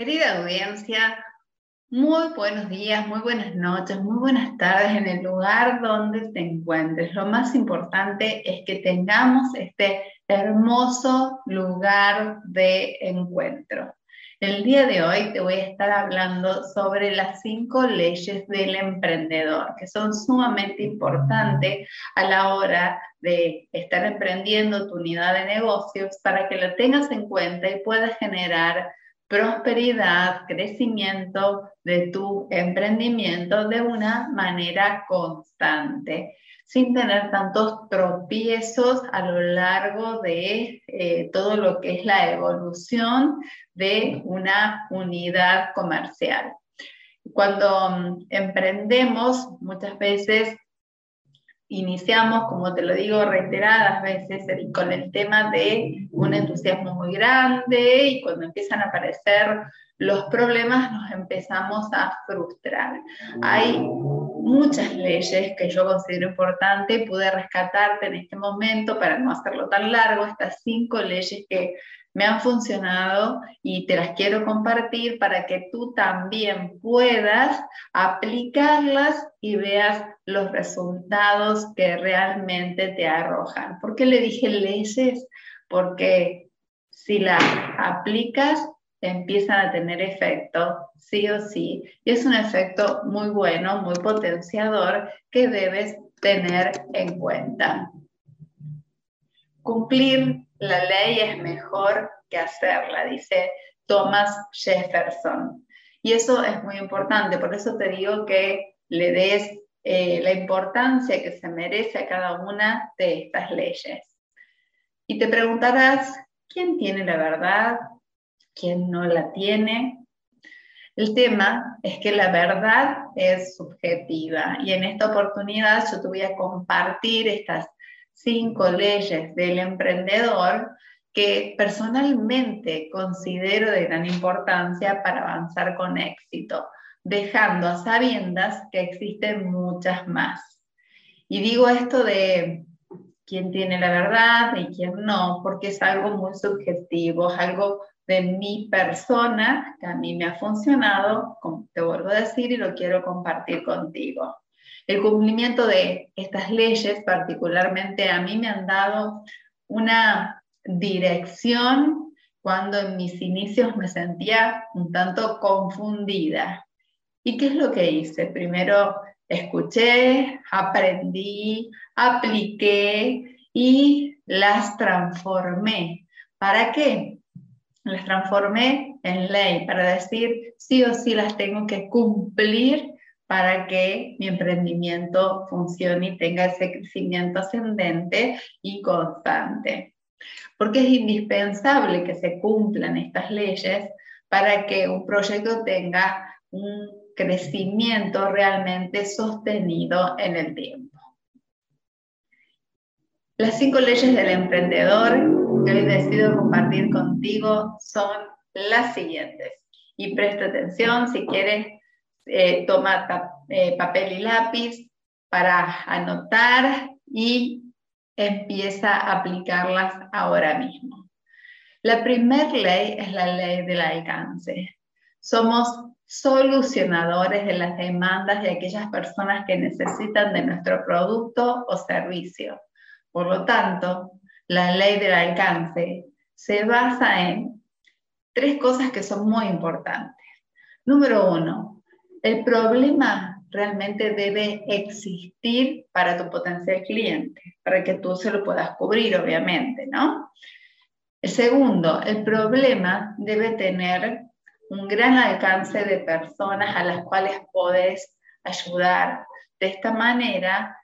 Querida audiencia, muy buenos días, muy buenas noches, muy buenas tardes en el lugar donde te encuentres. Lo más importante es que tengamos este hermoso lugar de encuentro. El día de hoy te voy a estar hablando sobre las cinco leyes del emprendedor, que son sumamente importantes a la hora de estar emprendiendo tu unidad de negocios para que la tengas en cuenta y puedas generar prosperidad, crecimiento de tu emprendimiento de una manera constante, sin tener tantos tropiezos a lo largo de eh, todo lo que es la evolución de una unidad comercial. Cuando mm, emprendemos, muchas veces iniciamos, como te lo digo reiteradas veces, con el tema de un entusiasmo muy grande y cuando empiezan a aparecer los problemas nos empezamos a frustrar. Hay muchas leyes que yo considero importante, pude rescatarte en este momento para no hacerlo tan largo, estas cinco leyes que me han funcionado y te las quiero compartir para que tú también puedas aplicarlas y veas los resultados que realmente te arrojan. ¿Por qué le dije leyes? Porque si las aplicas, empiezan a tener efecto, sí o sí. Y es un efecto muy bueno, muy potenciador que debes tener en cuenta. Cumplir la ley es mejor que hacerla, dice Thomas Jefferson. Y eso es muy importante, por eso te digo que le des eh, la importancia que se merece a cada una de estas leyes. Y te preguntarás, ¿quién tiene la verdad? ¿Quién no la tiene? El tema es que la verdad es subjetiva y en esta oportunidad yo te voy a compartir estas cinco leyes del emprendedor que personalmente considero de gran importancia para avanzar con éxito, dejando a sabiendas que existen muchas más. Y digo esto de quién tiene la verdad y quién no, porque es algo muy subjetivo, es algo de mi persona que a mí me ha funcionado, te vuelvo a decir, y lo quiero compartir contigo. El cumplimiento de estas leyes particularmente a mí me han dado una dirección cuando en mis inicios me sentía un tanto confundida. ¿Y qué es lo que hice? Primero escuché, aprendí, apliqué y las transformé. ¿Para qué? Las transformé en ley para decir sí o sí las tengo que cumplir para que mi emprendimiento funcione y tenga ese crecimiento ascendente y constante. Porque es indispensable que se cumplan estas leyes para que un proyecto tenga un crecimiento realmente sostenido en el tiempo. Las cinco leyes del emprendedor que hoy decido compartir contigo son las siguientes. Y presta atención si quieres eh, toma eh, papel y lápiz para anotar y empieza a aplicarlas ahora mismo. La primera ley es la ley del alcance. Somos solucionadores de las demandas de aquellas personas que necesitan de nuestro producto o servicio. Por lo tanto, la ley del alcance se basa en tres cosas que son muy importantes. Número uno, el problema realmente debe existir para tu potencial cliente, para que tú se lo puedas cubrir, obviamente, ¿no? El segundo, el problema debe tener un gran alcance de personas a las cuales puedes ayudar. De esta manera,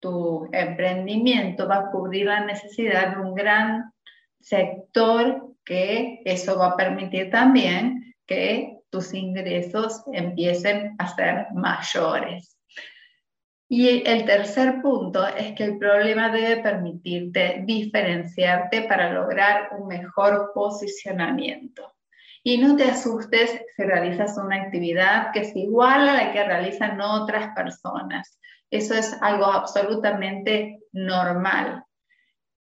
tu emprendimiento va a cubrir la necesidad de un gran sector que eso va a permitir también que tus ingresos empiecen a ser mayores. Y el tercer punto es que el problema debe permitirte diferenciarte para lograr un mejor posicionamiento. Y no te asustes si realizas una actividad que es igual a la que realizan otras personas. Eso es algo absolutamente normal.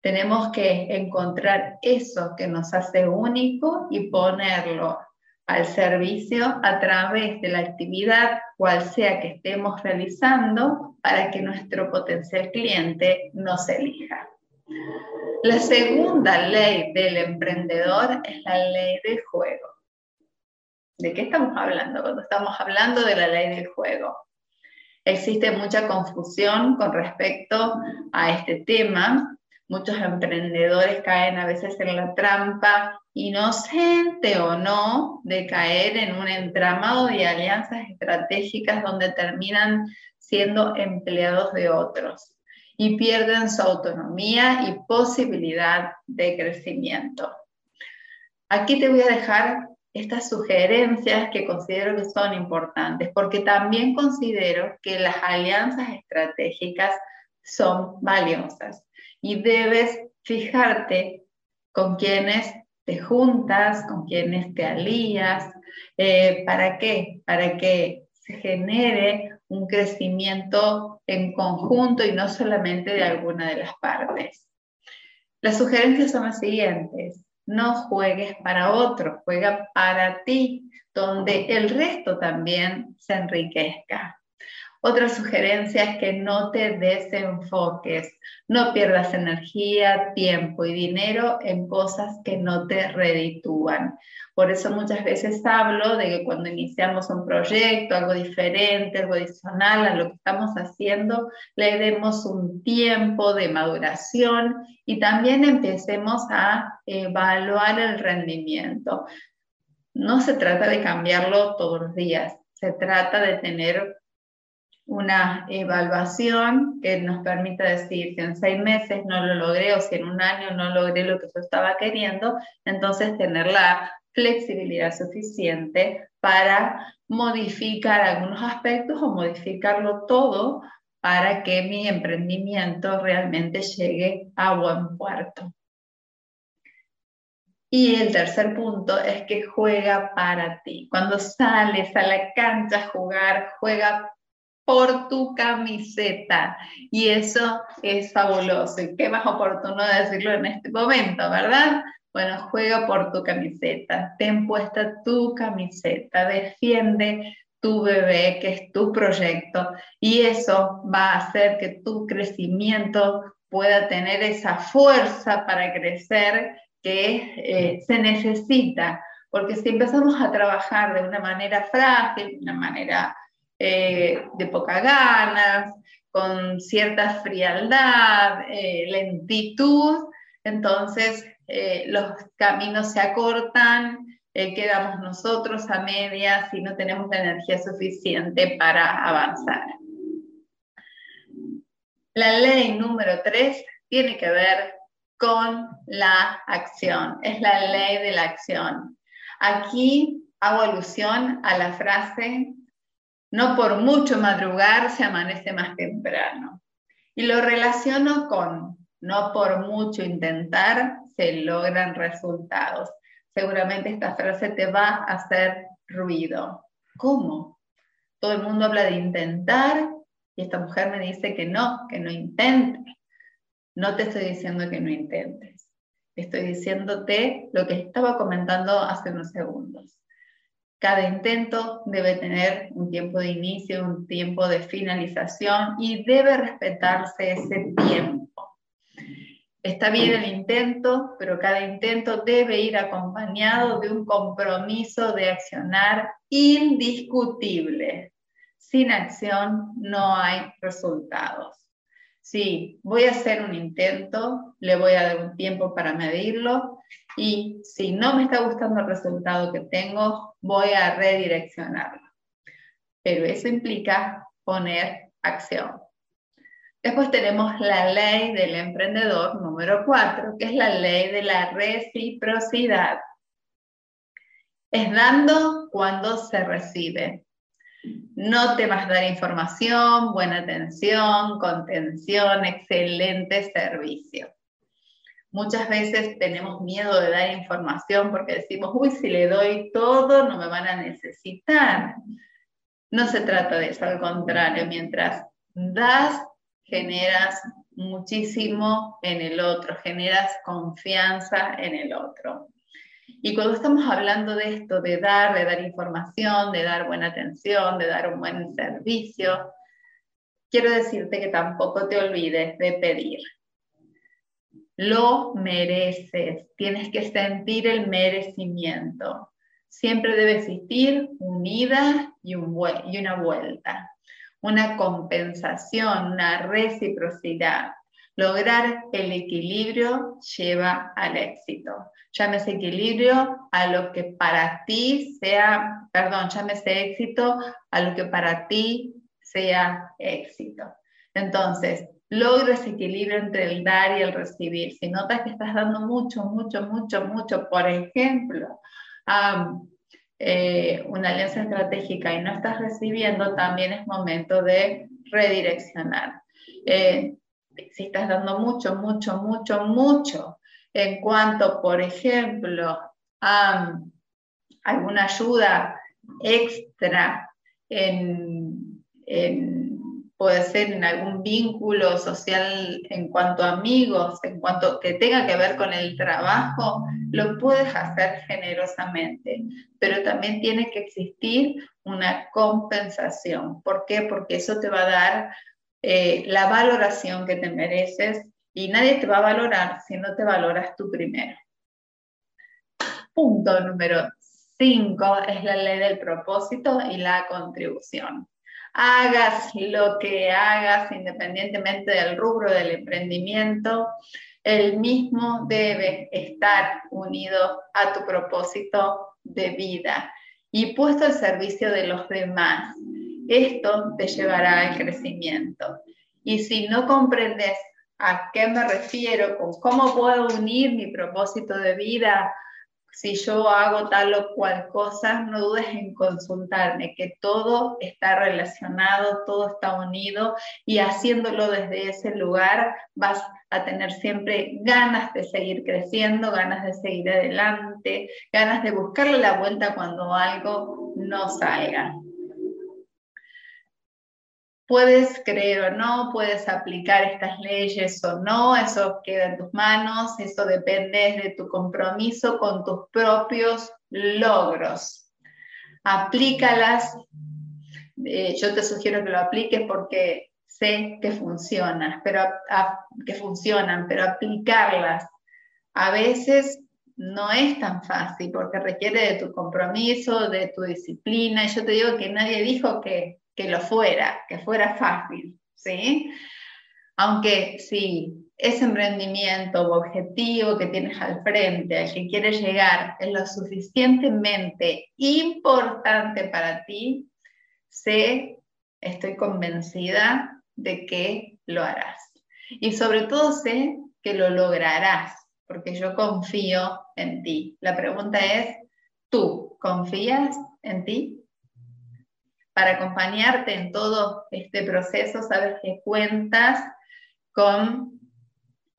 Tenemos que encontrar eso que nos hace único y ponerlo al servicio a través de la actividad, cual sea que estemos realizando, para que nuestro potencial cliente nos elija. La segunda ley del emprendedor es la ley del juego. ¿De qué estamos hablando cuando estamos hablando de la ley del juego? Existe mucha confusión con respecto a este tema. Muchos emprendedores caen a veces en la trampa inocente o no, de caer en un entramado de alianzas estratégicas donde terminan siendo empleados de otros y pierden su autonomía y posibilidad de crecimiento. Aquí te voy a dejar estas sugerencias que considero que son importantes, porque también considero que las alianzas estratégicas son valiosas y debes fijarte con quienes te juntas, con quienes te alías. Eh, ¿Para qué? Para que se genere un crecimiento en conjunto y no solamente de alguna de las partes. Las sugerencias son las siguientes. No juegues para otro, juega para ti, donde el resto también se enriquezca. Otra sugerencia es que no te desenfoques, no pierdas energía, tiempo y dinero en cosas que no te reditúan. Por eso muchas veces hablo de que cuando iniciamos un proyecto, algo diferente, algo adicional a lo que estamos haciendo, le demos un tiempo de maduración y también empecemos a evaluar el rendimiento. No se trata de cambiarlo todos los días, se trata de tener una evaluación que nos permita decir si en seis meses no lo logré o si en un año no logré lo que yo estaba queriendo, entonces tener la flexibilidad suficiente para modificar algunos aspectos o modificarlo todo para que mi emprendimiento realmente llegue a buen puerto. Y el tercer punto es que juega para ti. Cuando sales a la cancha a jugar, juega por tu camiseta. Y eso es fabuloso. Y qué más oportuno decirlo en este momento, ¿verdad? Bueno, juega por tu camiseta, ten puesta tu camiseta, defiende tu bebé, que es tu proyecto, y eso va a hacer que tu crecimiento pueda tener esa fuerza para crecer que eh, se necesita, porque si empezamos a trabajar de una manera frágil, de una manera eh, de poca ganas, con cierta frialdad, eh, lentitud, entonces eh, los caminos se acortan, quedamos nosotros a medias y no tenemos la energía suficiente para avanzar. La ley número 3 tiene que ver con la acción, es la ley de la acción. Aquí hago alusión a la frase no por mucho madrugar se amanece más temprano. Y lo relaciono con no por mucho intentar se logran resultados. Seguramente esta frase te va a hacer ruido. ¿Cómo? Todo el mundo habla de intentar y esta mujer me dice que no, que no intente. No te estoy diciendo que no intentes. Estoy diciéndote lo que estaba comentando hace unos segundos. Cada intento debe tener un tiempo de inicio, un tiempo de finalización y debe respetarse ese tiempo. Está bien el intento, pero cada intento debe ir acompañado de un compromiso de accionar indiscutible. Sin acción no hay resultados. Si voy a hacer un intento, le voy a dar un tiempo para medirlo y si no me está gustando el resultado que tengo, voy a redireccionarlo. Pero eso implica poner acción. Después tenemos la ley del emprendedor número 4, que es la ley de la reciprocidad. Es dando cuando se recibe. No te vas a dar información, buena atención, contención, excelente servicio. Muchas veces tenemos miedo de dar información porque decimos, uy, si le doy todo, no me van a necesitar. No se trata de eso, al contrario, mientras das generas muchísimo en el otro, generas confianza en el otro. Y cuando estamos hablando de esto, de dar, de dar información, de dar buena atención, de dar un buen servicio, quiero decirte que tampoco te olvides de pedir. Lo mereces, tienes que sentir el merecimiento. Siempre debe existir unida y, y una vuelta una compensación, una reciprocidad. Lograr el equilibrio lleva al éxito. Llámese equilibrio a lo que para ti sea, perdón, llámese éxito a lo que para ti sea éxito. Entonces, logra ese equilibrio entre el dar y el recibir. Si notas que estás dando mucho, mucho, mucho, mucho, por ejemplo, eh, una alianza estratégica y no estás recibiendo, también es momento de redireccionar. Eh, si estás dando mucho, mucho, mucho, mucho en cuanto, por ejemplo, a alguna ayuda extra en, en puede ser en algún vínculo social en cuanto a amigos, en cuanto que tenga que ver con el trabajo, lo puedes hacer generosamente, pero también tiene que existir una compensación. ¿Por qué? Porque eso te va a dar eh, la valoración que te mereces y nadie te va a valorar si no te valoras tú primero. Punto número 5 es la ley del propósito y la contribución hagas lo que hagas, independientemente del rubro del emprendimiento, el mismo debe estar unido a tu propósito de vida y puesto al servicio de los demás. Esto te llevará al crecimiento. Y si no comprendes a qué me refiero, con cómo puedo unir mi propósito de vida si yo hago tal o cual cosa, no dudes en consultarme, que todo está relacionado, todo está unido y haciéndolo desde ese lugar vas a tener siempre ganas de seguir creciendo, ganas de seguir adelante, ganas de buscarle la vuelta cuando algo no salga. Puedes creer o no, puedes aplicar estas leyes o no, eso queda en tus manos, eso depende de tu compromiso con tus propios logros. Aplícalas, eh, yo te sugiero que lo apliques porque sé que funcionan, pero, que funcionan, pero aplicarlas a veces no es tan fácil porque requiere de tu compromiso, de tu disciplina. Y yo te digo que nadie dijo que que lo fuera, que fuera fácil, ¿sí? Aunque si ese emprendimiento o objetivo que tienes al frente, al que quieres llegar, es lo suficientemente importante para ti, sé, estoy convencida de que lo harás. Y sobre todo sé que lo lograrás, porque yo confío en ti. La pregunta es, ¿tú confías en ti? Para acompañarte en todo este proceso, sabes que cuentas con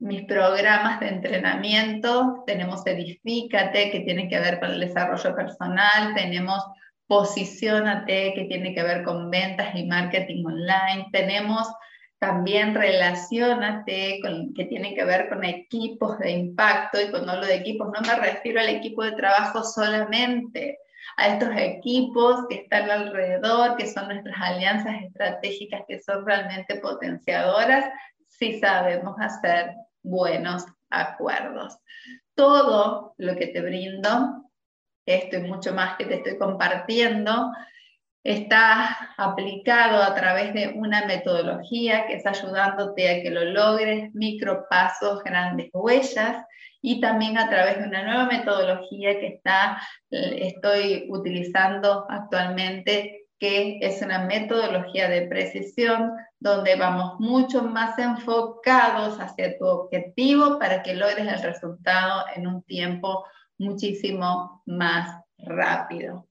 mis programas de entrenamiento, tenemos Edifícate, que tiene que ver con el desarrollo personal, tenemos Posiciónate, que tiene que ver con ventas y marketing online, tenemos también Relacionate, que tiene que ver con equipos de impacto, y cuando hablo de equipos no me refiero al equipo de trabajo solamente, a estos equipos que están alrededor, que son nuestras alianzas estratégicas, que son realmente potenciadoras, si sabemos hacer buenos acuerdos. Todo lo que te brindo, esto y mucho más que te estoy compartiendo, está aplicado a través de una metodología que está ayudándote a que lo logres, micropasos, grandes huellas, y también a través de una nueva metodología que está, estoy utilizando actualmente que es una metodología de precisión donde vamos mucho más enfocados hacia tu objetivo para que logres el resultado en un tiempo muchísimo más rápido.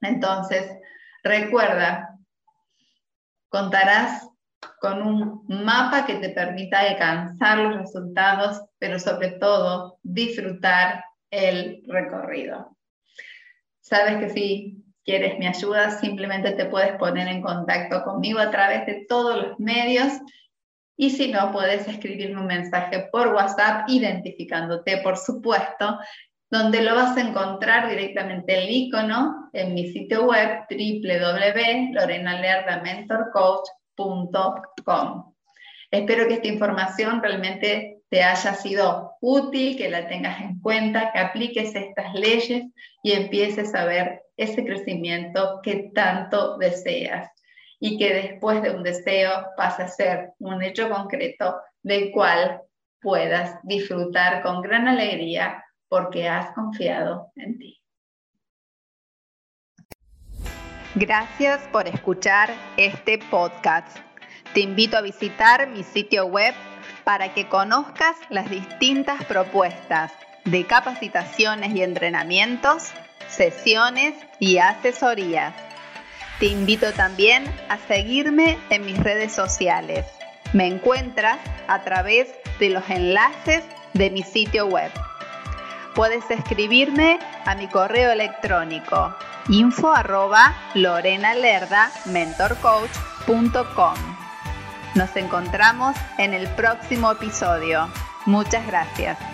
Entonces, recuerda, contarás con un mapa que te permita alcanzar los resultados, pero sobre todo disfrutar el recorrido. Sabes que si quieres mi ayuda, simplemente te puedes poner en contacto conmigo a través de todos los medios y si no, puedes escribirme un mensaje por WhatsApp identificándote, por supuesto, donde lo vas a encontrar directamente el icono en mi sitio web www.lorenalerdamentorcoach.com. Espero que esta información realmente te haya sido útil, que la tengas en cuenta, que apliques estas leyes y empieces a ver ese crecimiento que tanto deseas y que después de un deseo pase a ser un hecho concreto del cual puedas disfrutar con gran alegría porque has confiado en ti. Gracias por escuchar este podcast. Te invito a visitar mi sitio web para que conozcas las distintas propuestas de capacitaciones y entrenamientos, sesiones y asesorías. Te invito también a seguirme en mis redes sociales. Me encuentras a través de los enlaces de mi sitio web puedes escribirme a mi correo electrónico info arroba. Nos encontramos en el próximo episodio. Muchas gracias.